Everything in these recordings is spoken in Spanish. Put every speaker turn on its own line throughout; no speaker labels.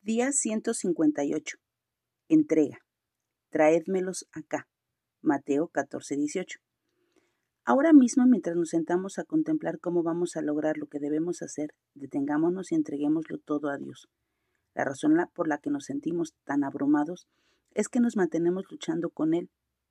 Día 158. Entrega. Traédmelos acá. Mateo 14, 18. Ahora mismo, mientras nos sentamos a contemplar cómo vamos a lograr lo que debemos hacer, detengámonos y entreguémoslo todo a Dios. La razón por la que nos sentimos tan abrumados es que nos mantenemos luchando con Él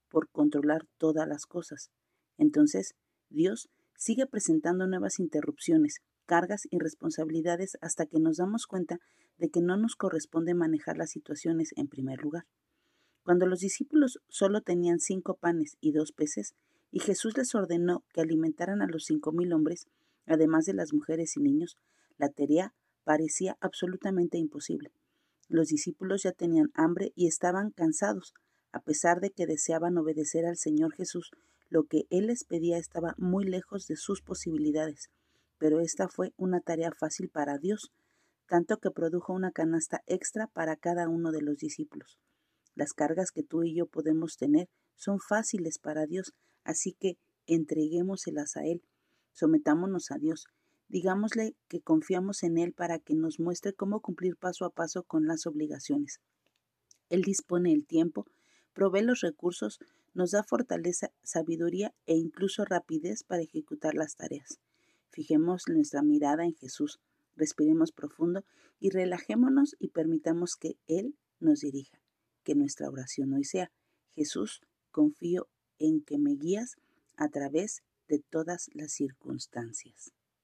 por controlar todas las cosas. Entonces, Dios sigue presentando nuevas interrupciones, cargas y responsabilidades hasta que nos damos cuenta de que no nos corresponde manejar las situaciones en primer lugar. Cuando los discípulos solo tenían cinco panes y dos peces, y Jesús les ordenó que alimentaran a los cinco mil hombres, además de las mujeres y niños, la tarea parecía absolutamente imposible. Los discípulos ya tenían hambre y estaban cansados, a pesar de que deseaban obedecer al Señor Jesús, lo que Él les pedía estaba muy lejos de sus posibilidades pero esta fue una tarea fácil para Dios, tanto que produjo una canasta extra para cada uno de los discípulos. Las cargas que tú y yo podemos tener son fáciles para Dios, así que entreguémoselas a Él, sometámonos a Dios, digámosle que confiamos en Él para que nos muestre cómo cumplir paso a paso con las obligaciones. Él dispone el tiempo, provee los recursos, nos da fortaleza, sabiduría e incluso rapidez para ejecutar las tareas. Fijemos nuestra mirada en Jesús, respiremos profundo y relajémonos y permitamos que Él nos dirija. Que nuestra oración hoy sea, Jesús, confío en que me guías a través de todas las circunstancias.